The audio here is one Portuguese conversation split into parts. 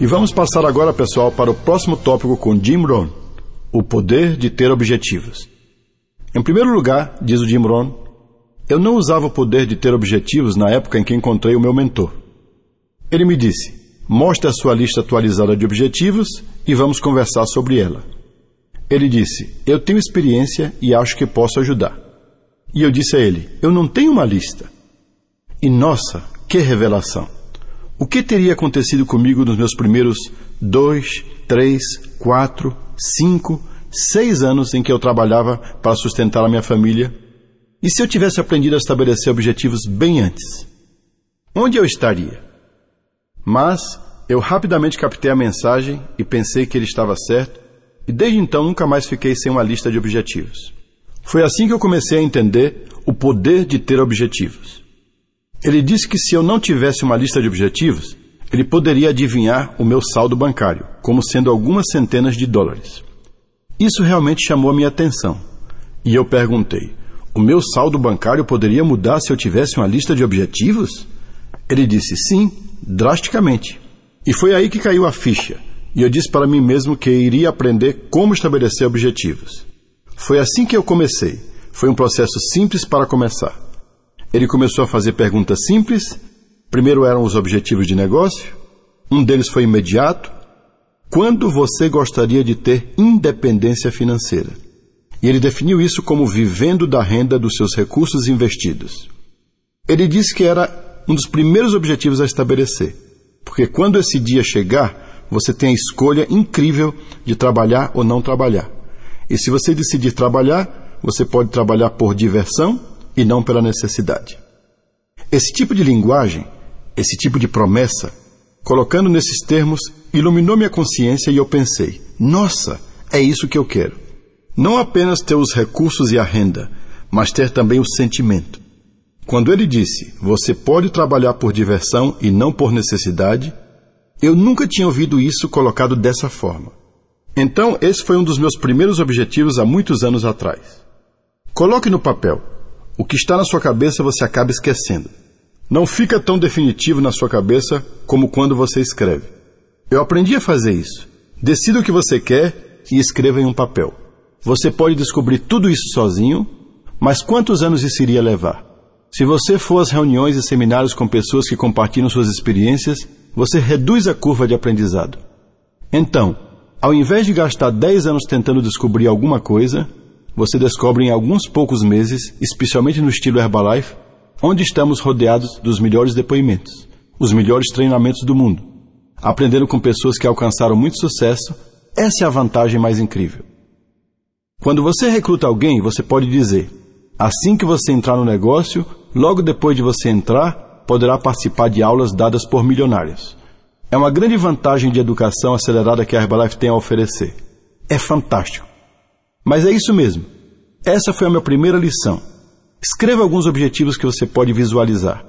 E vamos passar agora, pessoal, para o próximo tópico com Jim Rohn: o poder de ter objetivos. Em primeiro lugar, diz o Jim Rohn, eu não usava o poder de ter objetivos na época em que encontrei o meu mentor. Ele me disse: mostre a sua lista atualizada de objetivos e vamos conversar sobre ela. Ele disse: Eu tenho experiência e acho que posso ajudar. E eu disse a ele: Eu não tenho uma lista. E nossa, que revelação! O que teria acontecido comigo nos meus primeiros dois, três, quatro, cinco, seis anos em que eu trabalhava para sustentar a minha família? E se eu tivesse aprendido a estabelecer objetivos bem antes? Onde eu estaria? Mas eu rapidamente captei a mensagem e pensei que ele estava certo, e desde então nunca mais fiquei sem uma lista de objetivos. Foi assim que eu comecei a entender o poder de ter objetivos. Ele disse que se eu não tivesse uma lista de objetivos, ele poderia adivinhar o meu saldo bancário, como sendo algumas centenas de dólares. Isso realmente chamou a minha atenção. E eu perguntei: o meu saldo bancário poderia mudar se eu tivesse uma lista de objetivos? Ele disse sim, drasticamente. E foi aí que caiu a ficha. E eu disse para mim mesmo que iria aprender como estabelecer objetivos. Foi assim que eu comecei. Foi um processo simples para começar. Ele começou a fazer perguntas simples. Primeiro eram os objetivos de negócio. Um deles foi imediato. Quando você gostaria de ter independência financeira? E ele definiu isso como vivendo da renda dos seus recursos investidos. Ele disse que era um dos primeiros objetivos a estabelecer, porque quando esse dia chegar, você tem a escolha incrível de trabalhar ou não trabalhar. E se você decidir trabalhar, você pode trabalhar por diversão e não pela necessidade. Esse tipo de linguagem, esse tipo de promessa, colocando nesses termos, iluminou minha consciência e eu pensei: nossa, é isso que eu quero. Não apenas ter os recursos e a renda, mas ter também o sentimento. Quando ele disse: Você pode trabalhar por diversão e não por necessidade, eu nunca tinha ouvido isso colocado dessa forma. Então, esse foi um dos meus primeiros objetivos há muitos anos atrás. Coloque no papel o que está na sua cabeça você acaba esquecendo. Não fica tão definitivo na sua cabeça como quando você escreve. Eu aprendi a fazer isso. Decida o que você quer e escreva em um papel. Você pode descobrir tudo isso sozinho, mas quantos anos isso iria levar? Se você for às reuniões e seminários com pessoas que compartilham suas experiências, você reduz a curva de aprendizado. Então, ao invés de gastar 10 anos tentando descobrir alguma coisa, você descobre em alguns poucos meses, especialmente no estilo Herbalife, onde estamos rodeados dos melhores depoimentos, os melhores treinamentos do mundo. Aprendendo com pessoas que alcançaram muito sucesso, essa é a vantagem mais incrível. Quando você recruta alguém, você pode dizer: assim que você entrar no negócio, logo depois de você entrar, poderá participar de aulas dadas por milionários. É uma grande vantagem de educação acelerada que a Herbalife tem a oferecer. É fantástico. Mas é isso mesmo. Essa foi a minha primeira lição. Escreva alguns objetivos que você pode visualizar.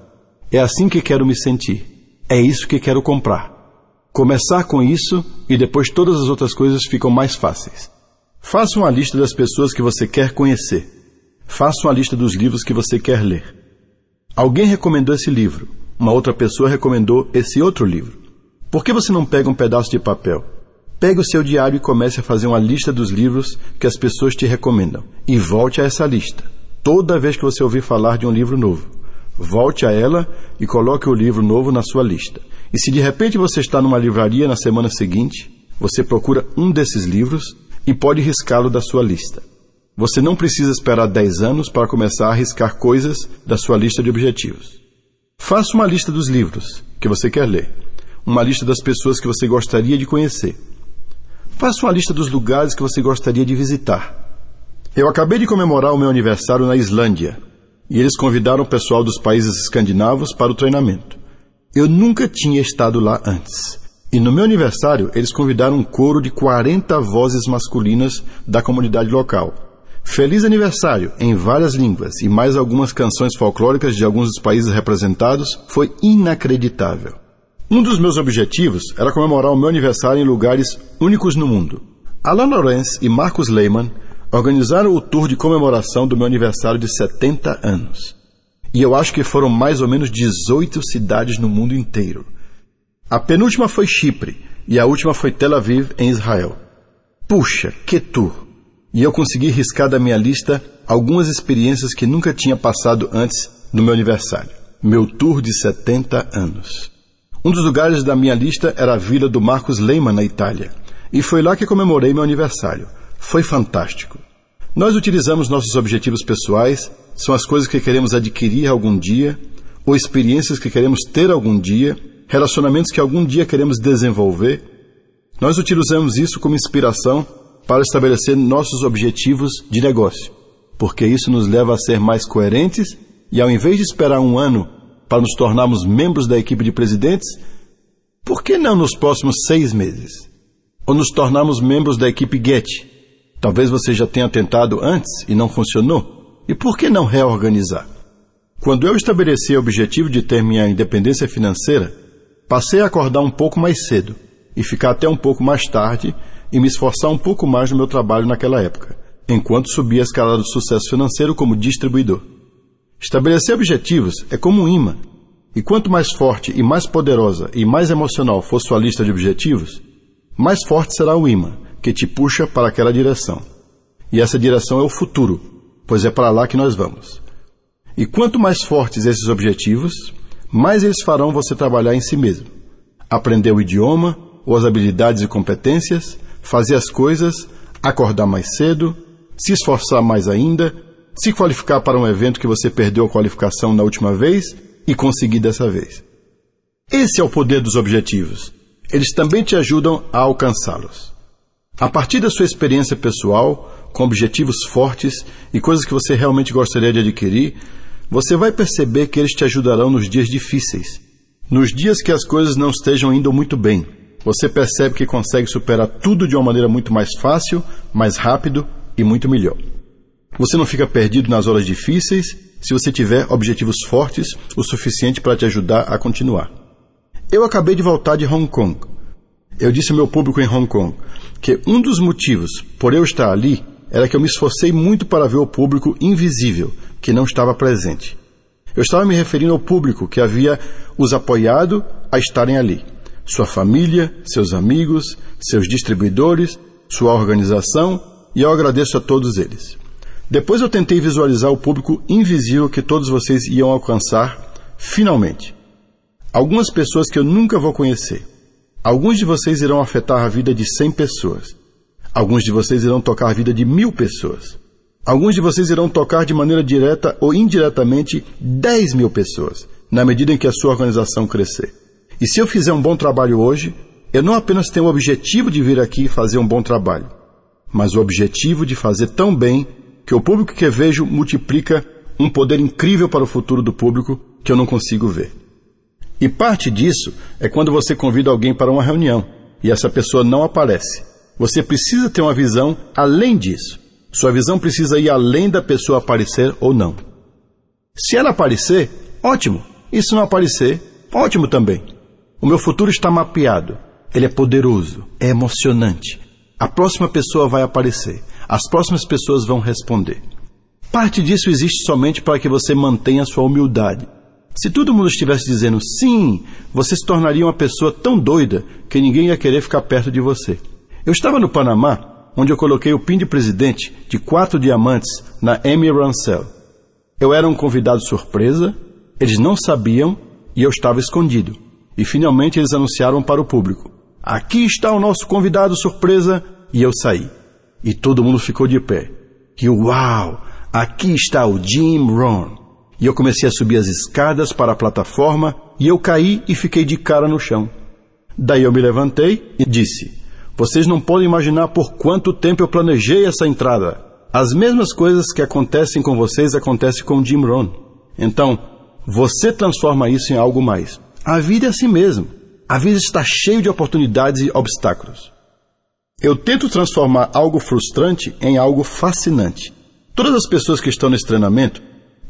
É assim que quero me sentir. É isso que quero comprar. Começar com isso e depois todas as outras coisas ficam mais fáceis. Faça uma lista das pessoas que você quer conhecer. Faça uma lista dos livros que você quer ler. Alguém recomendou esse livro. Uma outra pessoa recomendou esse outro livro. Por que você não pega um pedaço de papel Pegue o seu diário e comece a fazer uma lista dos livros que as pessoas te recomendam. E volte a essa lista. Toda vez que você ouvir falar de um livro novo, volte a ela e coloque o livro novo na sua lista. E se de repente você está numa livraria na semana seguinte, você procura um desses livros e pode riscá-lo da sua lista. Você não precisa esperar 10 anos para começar a riscar coisas da sua lista de objetivos. Faça uma lista dos livros que você quer ler, uma lista das pessoas que você gostaria de conhecer Faça uma lista dos lugares que você gostaria de visitar. Eu acabei de comemorar o meu aniversário na Islândia e eles convidaram o pessoal dos países escandinavos para o treinamento. Eu nunca tinha estado lá antes. E no meu aniversário, eles convidaram um coro de 40 vozes masculinas da comunidade local. Feliz aniversário em várias línguas e mais algumas canções folclóricas de alguns dos países representados foi inacreditável. Um dos meus objetivos era comemorar o meu aniversário em lugares únicos no mundo. Alan Lorenz e Marcus Lehmann organizaram o tour de comemoração do meu aniversário de 70 anos. E eu acho que foram mais ou menos 18 cidades no mundo inteiro. A penúltima foi Chipre, e a última foi Tel Aviv, em Israel. Puxa, que tour! E eu consegui riscar da minha lista algumas experiências que nunca tinha passado antes no meu aniversário. Meu tour de 70 anos. Um dos lugares da minha lista era a vila do Marcos Lehmann, na Itália. E foi lá que comemorei meu aniversário. Foi fantástico. Nós utilizamos nossos objetivos pessoais, são as coisas que queremos adquirir algum dia, ou experiências que queremos ter algum dia, relacionamentos que algum dia queremos desenvolver. Nós utilizamos isso como inspiração para estabelecer nossos objetivos de negócio, porque isso nos leva a ser mais coerentes e, ao invés de esperar um ano para nos tornarmos membros da equipe de presidentes, por que não nos próximos seis meses? Ou nos tornarmos membros da equipe Get, Talvez você já tenha tentado antes e não funcionou. E por que não reorganizar? Quando eu estabeleci o objetivo de ter minha independência financeira, passei a acordar um pouco mais cedo e ficar até um pouco mais tarde e me esforçar um pouco mais no meu trabalho naquela época, enquanto subia a escala do sucesso financeiro como distribuidor. Estabelecer objetivos é como um imã, e quanto mais forte e mais poderosa e mais emocional for sua lista de objetivos, mais forte será o imã que te puxa para aquela direção. E essa direção é o futuro, pois é para lá que nós vamos. E quanto mais fortes esses objetivos, mais eles farão você trabalhar em si mesmo. Aprender o idioma, ou as habilidades e competências, fazer as coisas, acordar mais cedo, se esforçar mais ainda, se qualificar para um evento que você perdeu a qualificação na última vez e conseguir dessa vez. Esse é o poder dos objetivos. Eles também te ajudam a alcançá-los. A partir da sua experiência pessoal, com objetivos fortes e coisas que você realmente gostaria de adquirir, você vai perceber que eles te ajudarão nos dias difíceis. Nos dias que as coisas não estejam indo muito bem, você percebe que consegue superar tudo de uma maneira muito mais fácil, mais rápido e muito melhor. Você não fica perdido nas horas difíceis se você tiver objetivos fortes o suficiente para te ajudar a continuar. Eu acabei de voltar de Hong Kong. Eu disse ao meu público em Hong Kong: que um dos motivos por eu estar ali era que eu me esforcei muito para ver o público invisível, que não estava presente. Eu estava me referindo ao público que havia os apoiado a estarem ali. Sua família, seus amigos, seus distribuidores, sua organização, e eu agradeço a todos eles. Depois eu tentei visualizar o público invisível que todos vocês iam alcançar, finalmente. Algumas pessoas que eu nunca vou conhecer. Alguns de vocês irão afetar a vida de 100 pessoas. Alguns de vocês irão tocar a vida de mil pessoas. Alguns de vocês irão tocar de maneira direta ou indiretamente 10 mil pessoas, na medida em que a sua organização crescer. E se eu fizer um bom trabalho hoje, eu não apenas tenho o objetivo de vir aqui fazer um bom trabalho, mas o objetivo de fazer tão bem que o público que vejo multiplica um poder incrível para o futuro do público que eu não consigo ver. E parte disso é quando você convida alguém para uma reunião e essa pessoa não aparece. Você precisa ter uma visão além disso. Sua visão precisa ir além da pessoa aparecer ou não. Se ela aparecer, ótimo. E se não aparecer, ótimo também. O meu futuro está mapeado. Ele é poderoso, é emocionante. A próxima pessoa vai aparecer. As próximas pessoas vão responder. Parte disso existe somente para que você mantenha sua humildade se todo mundo estivesse dizendo sim, você se tornaria uma pessoa tão doida que ninguém ia querer ficar perto de você. Eu estava no Panamá, onde eu coloquei o pin de presidente de quatro diamantes na Amy Ransell. Eu era um convidado surpresa, eles não sabiam e eu estava escondido. E finalmente eles anunciaram para o público: Aqui está o nosso convidado surpresa, e eu saí. E todo mundo ficou de pé. E uau! Aqui está o Jim Ron. E eu comecei a subir as escadas para a plataforma e eu caí e fiquei de cara no chão. Daí eu me levantei e disse: Vocês não podem imaginar por quanto tempo eu planejei essa entrada. As mesmas coisas que acontecem com vocês acontecem com Jim Rohn. Então, você transforma isso em algo mais. A vida é assim mesmo. A vida está cheia de oportunidades e obstáculos. Eu tento transformar algo frustrante em algo fascinante. Todas as pessoas que estão nesse treinamento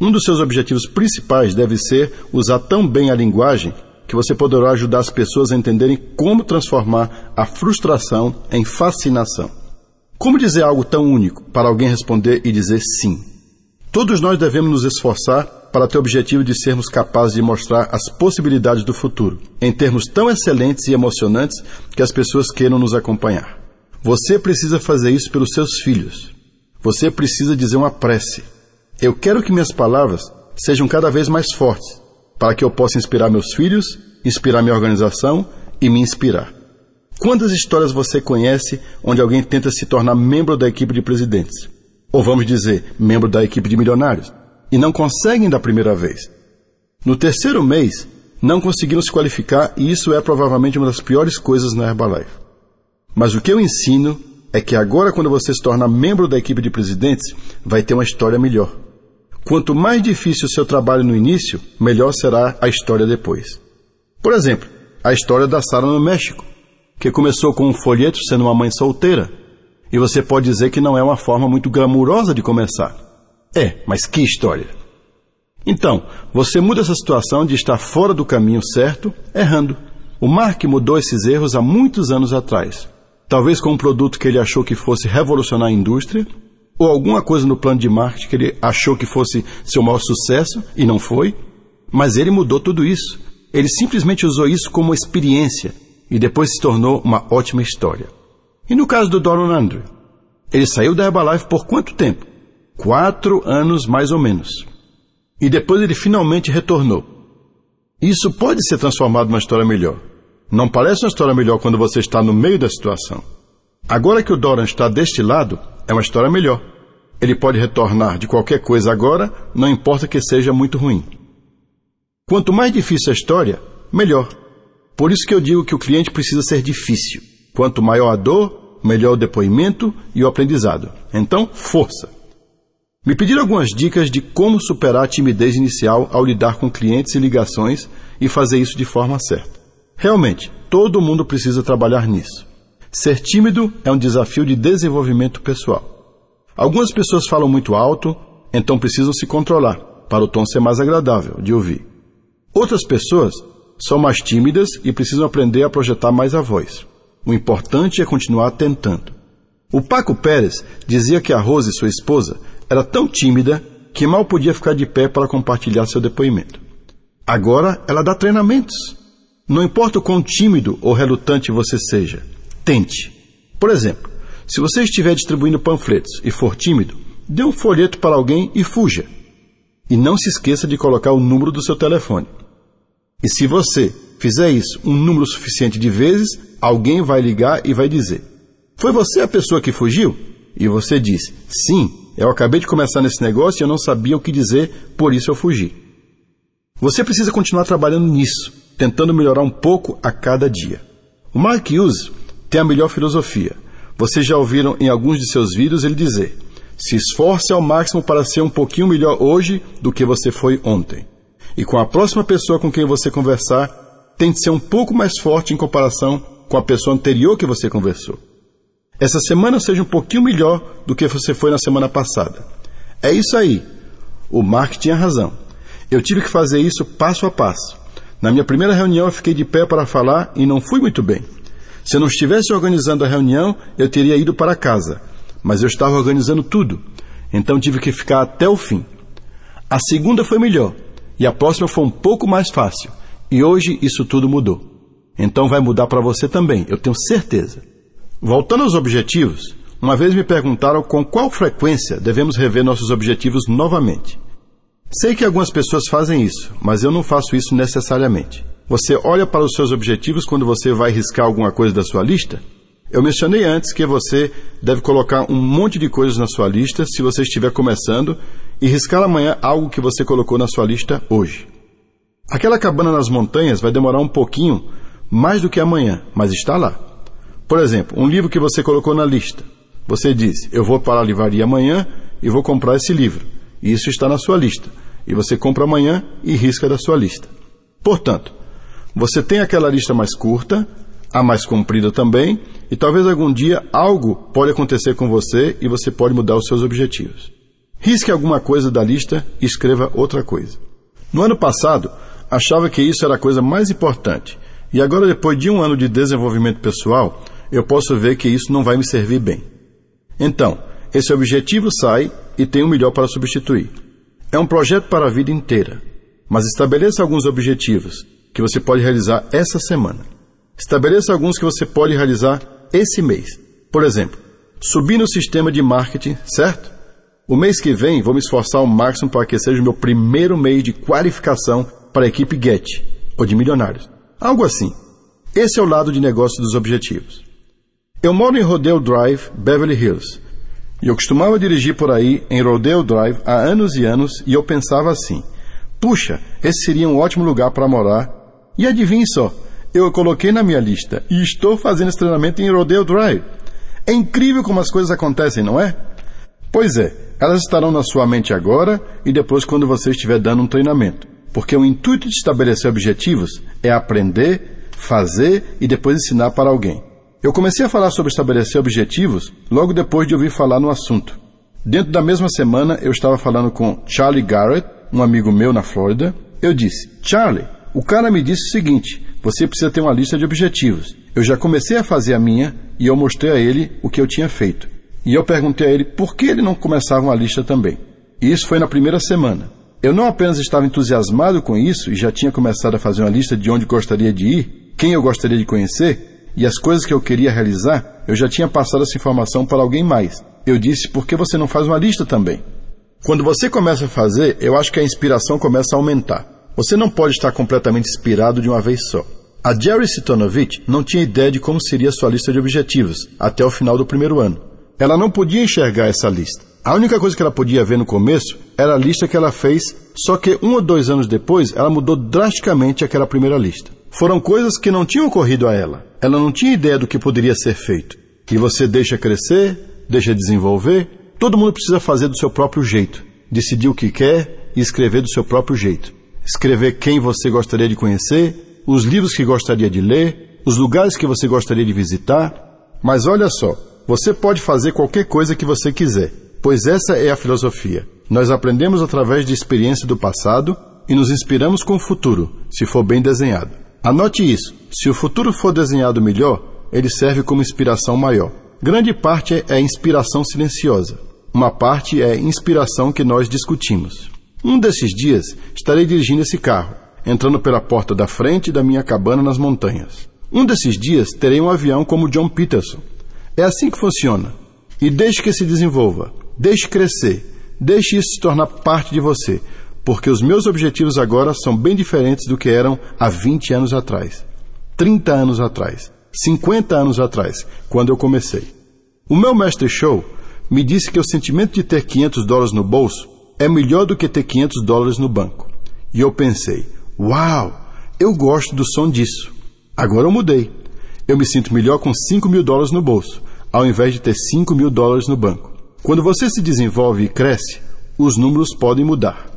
um dos seus objetivos principais deve ser usar tão bem a linguagem que você poderá ajudar as pessoas a entenderem como transformar a frustração em fascinação. Como dizer algo tão único para alguém responder e dizer sim? Todos nós devemos nos esforçar para ter o objetivo de sermos capazes de mostrar as possibilidades do futuro, em termos tão excelentes e emocionantes que as pessoas queiram nos acompanhar. Você precisa fazer isso pelos seus filhos. Você precisa dizer uma prece. Eu quero que minhas palavras sejam cada vez mais fortes, para que eu possa inspirar meus filhos, inspirar minha organização e me inspirar. Quantas histórias você conhece onde alguém tenta se tornar membro da equipe de presidentes? Ou vamos dizer, membro da equipe de milionários? E não conseguem da primeira vez. No terceiro mês, não conseguiram se qualificar e isso é provavelmente uma das piores coisas na Herbalife. Mas o que eu ensino é que agora, quando você se torna membro da equipe de presidentes, vai ter uma história melhor. Quanto mais difícil o seu trabalho no início, melhor será a história depois. Por exemplo, a história da Sara no México que começou com um folheto sendo uma mãe solteira. E você pode dizer que não é uma forma muito glamurosa de começar. É, mas que história! Então, você muda essa situação de estar fora do caminho certo, errando. O Mark mudou esses erros há muitos anos atrás. Talvez com um produto que ele achou que fosse revolucionar a indústria, ou alguma coisa no plano de marketing que ele achou que fosse seu maior sucesso e não foi. Mas ele mudou tudo isso. Ele simplesmente usou isso como experiência e depois se tornou uma ótima história. E no caso do Doron Andrew? Ele saiu da Herbalife por quanto tempo? Quatro anos mais ou menos. E depois ele finalmente retornou. Isso pode ser transformado numa história melhor. Não parece uma história melhor quando você está no meio da situação. Agora que o Doran está deste lado, é uma história melhor. Ele pode retornar de qualquer coisa agora, não importa que seja muito ruim. Quanto mais difícil a história, melhor. Por isso que eu digo que o cliente precisa ser difícil. Quanto maior a dor, melhor o depoimento e o aprendizado. Então, força. Me pediram algumas dicas de como superar a timidez inicial ao lidar com clientes e ligações e fazer isso de forma certa. Realmente, todo mundo precisa trabalhar nisso. Ser tímido é um desafio de desenvolvimento pessoal. Algumas pessoas falam muito alto, então precisam se controlar, para o tom ser mais agradável de ouvir. Outras pessoas são mais tímidas e precisam aprender a projetar mais a voz. O importante é continuar tentando. O Paco Pérez dizia que a Rose, sua esposa, era tão tímida que mal podia ficar de pé para compartilhar seu depoimento. Agora ela dá treinamentos. Não importa o quão tímido ou relutante você seja, tente. Por exemplo, se você estiver distribuindo panfletos e for tímido, dê um folheto para alguém e fuja. E não se esqueça de colocar o número do seu telefone. E se você fizer isso um número suficiente de vezes, alguém vai ligar e vai dizer: Foi você a pessoa que fugiu? E você diz: Sim, eu acabei de começar nesse negócio e eu não sabia o que dizer, por isso eu fugi. Você precisa continuar trabalhando nisso, tentando melhorar um pouco a cada dia. O Mark Hughes tem a melhor filosofia. Vocês já ouviram em alguns de seus vídeos ele dizer: se esforce ao máximo para ser um pouquinho melhor hoje do que você foi ontem. E com a próxima pessoa com quem você conversar, tente ser um pouco mais forte em comparação com a pessoa anterior que você conversou. Essa semana seja um pouquinho melhor do que você foi na semana passada. É isso aí. O Mark tinha razão. Eu tive que fazer isso passo a passo. Na minha primeira reunião eu fiquei de pé para falar e não fui muito bem. Se eu não estivesse organizando a reunião, eu teria ido para casa. Mas eu estava organizando tudo. Então tive que ficar até o fim. A segunda foi melhor. E a próxima foi um pouco mais fácil. E hoje isso tudo mudou. Então vai mudar para você também, eu tenho certeza. Voltando aos objetivos, uma vez me perguntaram com qual frequência devemos rever nossos objetivos novamente. Sei que algumas pessoas fazem isso, mas eu não faço isso necessariamente. Você olha para os seus objetivos quando você vai riscar alguma coisa da sua lista? Eu mencionei antes que você deve colocar um monte de coisas na sua lista se você estiver começando e riscar amanhã algo que você colocou na sua lista hoje. Aquela cabana nas montanhas vai demorar um pouquinho mais do que amanhã, mas está lá. Por exemplo, um livro que você colocou na lista. Você diz: Eu vou para a livraria amanhã e vou comprar esse livro. Isso está na sua lista. E você compra amanhã e risca da sua lista. Portanto, você tem aquela lista mais curta, a mais comprida também, e talvez algum dia algo pode acontecer com você e você pode mudar os seus objetivos. Risque alguma coisa da lista e escreva outra coisa. No ano passado, achava que isso era a coisa mais importante, e agora, depois de um ano de desenvolvimento pessoal, eu posso ver que isso não vai me servir bem. Então, esse objetivo sai e tem um melhor para substituir. É um projeto para a vida inteira, mas estabeleça alguns objetivos que você pode realizar essa semana. Estabeleça alguns que você pode realizar esse mês. Por exemplo, subir no sistema de marketing, certo? O mês que vem vou me esforçar ao máximo para que seja o meu primeiro mês de qualificação para a equipe Get, ou de milionários. Algo assim. Esse é o lado de negócio dos objetivos. Eu moro em Rodeo Drive, Beverly Hills. E eu costumava dirigir por aí em Rodeo Drive há anos e anos e eu pensava assim: puxa, esse seria um ótimo lugar para morar. E adivinhe só, eu coloquei na minha lista e estou fazendo esse treinamento em Rodeo Drive. É incrível como as coisas acontecem, não é? Pois é, elas estarão na sua mente agora e depois quando você estiver dando um treinamento. Porque o intuito de estabelecer objetivos é aprender, fazer e depois ensinar para alguém. Eu comecei a falar sobre estabelecer objetivos logo depois de ouvir falar no assunto. Dentro da mesma semana, eu estava falando com Charlie Garrett, um amigo meu na Flórida. Eu disse: Charlie, o cara me disse o seguinte: você precisa ter uma lista de objetivos. Eu já comecei a fazer a minha e eu mostrei a ele o que eu tinha feito. E eu perguntei a ele por que ele não começava uma lista também. E isso foi na primeira semana. Eu não apenas estava entusiasmado com isso e já tinha começado a fazer uma lista de onde gostaria de ir, quem eu gostaria de conhecer, e as coisas que eu queria realizar, eu já tinha passado essa informação para alguém mais. Eu disse, por que você não faz uma lista também? Quando você começa a fazer, eu acho que a inspiração começa a aumentar. Você não pode estar completamente inspirado de uma vez só. A Jerry Sitonovich não tinha ideia de como seria sua lista de objetivos até o final do primeiro ano. Ela não podia enxergar essa lista. A única coisa que ela podia ver no começo era a lista que ela fez, só que um ou dois anos depois ela mudou drasticamente aquela primeira lista. Foram coisas que não tinham ocorrido a ela. Ela não tinha ideia do que poderia ser feito. E você deixa crescer, deixa desenvolver. Todo mundo precisa fazer do seu próprio jeito. Decidir o que quer e escrever do seu próprio jeito. Escrever quem você gostaria de conhecer, os livros que gostaria de ler, os lugares que você gostaria de visitar. Mas olha só, você pode fazer qualquer coisa que você quiser, pois essa é a filosofia. Nós aprendemos através de experiência do passado e nos inspiramos com o futuro, se for bem desenhado. Anote isso. Se o futuro for desenhado melhor, ele serve como inspiração maior. Grande parte é inspiração silenciosa. Uma parte é inspiração que nós discutimos. Um desses dias estarei dirigindo esse carro, entrando pela porta da frente da minha cabana nas montanhas. Um desses dias terei um avião como John Peterson. É assim que funciona. E deixe que se desenvolva, deixe crescer, deixe isso se tornar parte de você, porque os meus objetivos agora são bem diferentes do que eram há 20 anos atrás, 30 anos atrás, 50 anos atrás, quando eu comecei. O meu mestre show me disse que o sentimento de ter 500 dólares no bolso é melhor do que ter 500 dólares no banco. E eu pensei, uau, eu gosto do som disso. Agora eu mudei. Eu me sinto melhor com 5 mil dólares no bolso, ao invés de ter 5 mil dólares no banco. Quando você se desenvolve e cresce, os números podem mudar.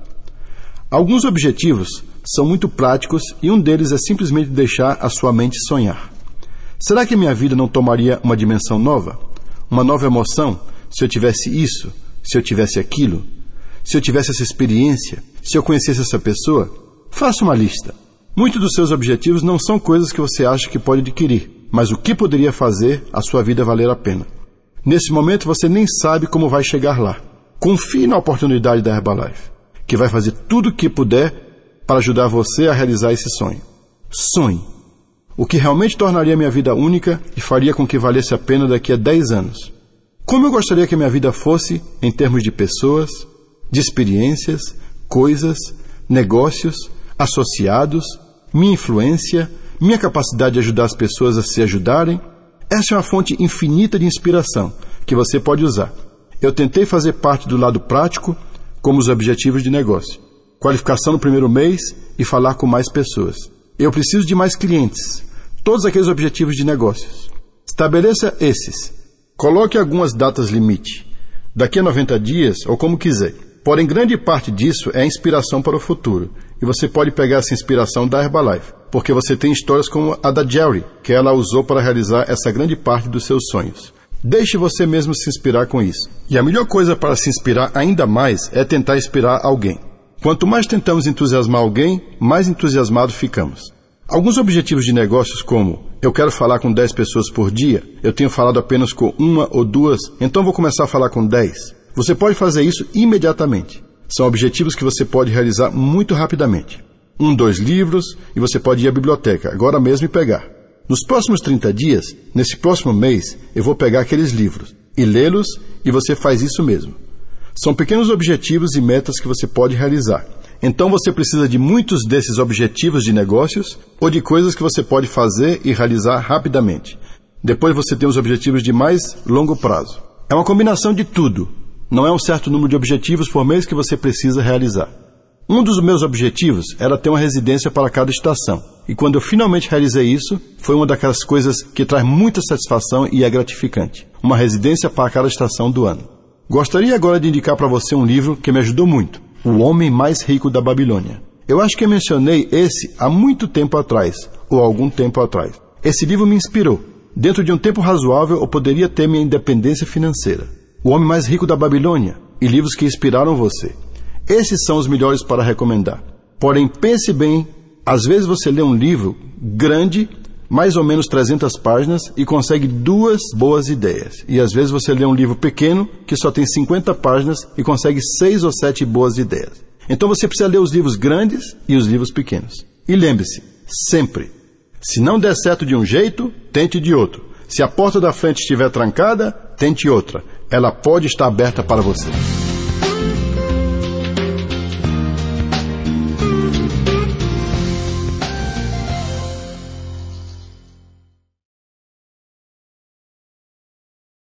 Alguns objetivos são muito práticos e um deles é simplesmente deixar a sua mente sonhar. Será que minha vida não tomaria uma dimensão nova? Uma nova emoção se eu tivesse isso, se eu tivesse aquilo, se eu tivesse essa experiência, se eu conhecesse essa pessoa? Faça uma lista. Muitos dos seus objetivos não são coisas que você acha que pode adquirir, mas o que poderia fazer a sua vida valer a pena. Nesse momento você nem sabe como vai chegar lá. Confie na oportunidade da Herbalife que vai fazer tudo o que puder para ajudar você a realizar esse sonho. Sonhe. O que realmente tornaria minha vida única e faria com que valesse a pena daqui a 10 anos. Como eu gostaria que minha vida fosse em termos de pessoas, de experiências, coisas, negócios, associados, minha influência, minha capacidade de ajudar as pessoas a se ajudarem. Essa é uma fonte infinita de inspiração que você pode usar. Eu tentei fazer parte do lado prático como os objetivos de negócio. Qualificação no primeiro mês e falar com mais pessoas. Eu preciso de mais clientes. Todos aqueles objetivos de negócios. Estabeleça esses. Coloque algumas datas limite. Daqui a 90 dias ou como quiser. Porém, grande parte disso é inspiração para o futuro. E você pode pegar essa inspiração da Herbalife, porque você tem histórias como a da Jerry, que ela usou para realizar essa grande parte dos seus sonhos. Deixe você mesmo se inspirar com isso. E a melhor coisa para se inspirar ainda mais é tentar inspirar alguém. Quanto mais tentamos entusiasmar alguém, mais entusiasmados ficamos. Alguns objetivos de negócios, como eu quero falar com 10 pessoas por dia, eu tenho falado apenas com uma ou duas, então vou começar a falar com 10. Você pode fazer isso imediatamente. São objetivos que você pode realizar muito rapidamente. Um, dois livros e você pode ir à biblioteca, agora mesmo e pegar. Nos próximos 30 dias, nesse próximo mês, eu vou pegar aqueles livros e lê-los e você faz isso mesmo. São pequenos objetivos e metas que você pode realizar. Então você precisa de muitos desses objetivos de negócios ou de coisas que você pode fazer e realizar rapidamente. Depois você tem os objetivos de mais longo prazo. É uma combinação de tudo. Não é um certo número de objetivos por mês que você precisa realizar. Um dos meus objetivos era ter uma residência para cada estação. E quando eu finalmente realizei isso, foi uma daquelas coisas que traz muita satisfação e é gratificante. Uma residência para cada estação do ano. Gostaria agora de indicar para você um livro que me ajudou muito: O Homem Mais Rico da Babilônia. Eu acho que mencionei esse há muito tempo atrás, ou algum tempo atrás. Esse livro me inspirou. Dentro de um tempo razoável, eu poderia ter minha independência financeira. O Homem Mais Rico da Babilônia e livros que inspiraram você. Esses são os melhores para recomendar. Porém, pense bem, às vezes você lê um livro grande, mais ou menos 300 páginas, e consegue duas boas ideias. E às vezes você lê um livro pequeno, que só tem 50 páginas, e consegue seis ou sete boas ideias. Então você precisa ler os livros grandes e os livros pequenos. E lembre-se, sempre, se não der certo de um jeito, tente de outro. Se a porta da frente estiver trancada, tente outra. Ela pode estar aberta para você.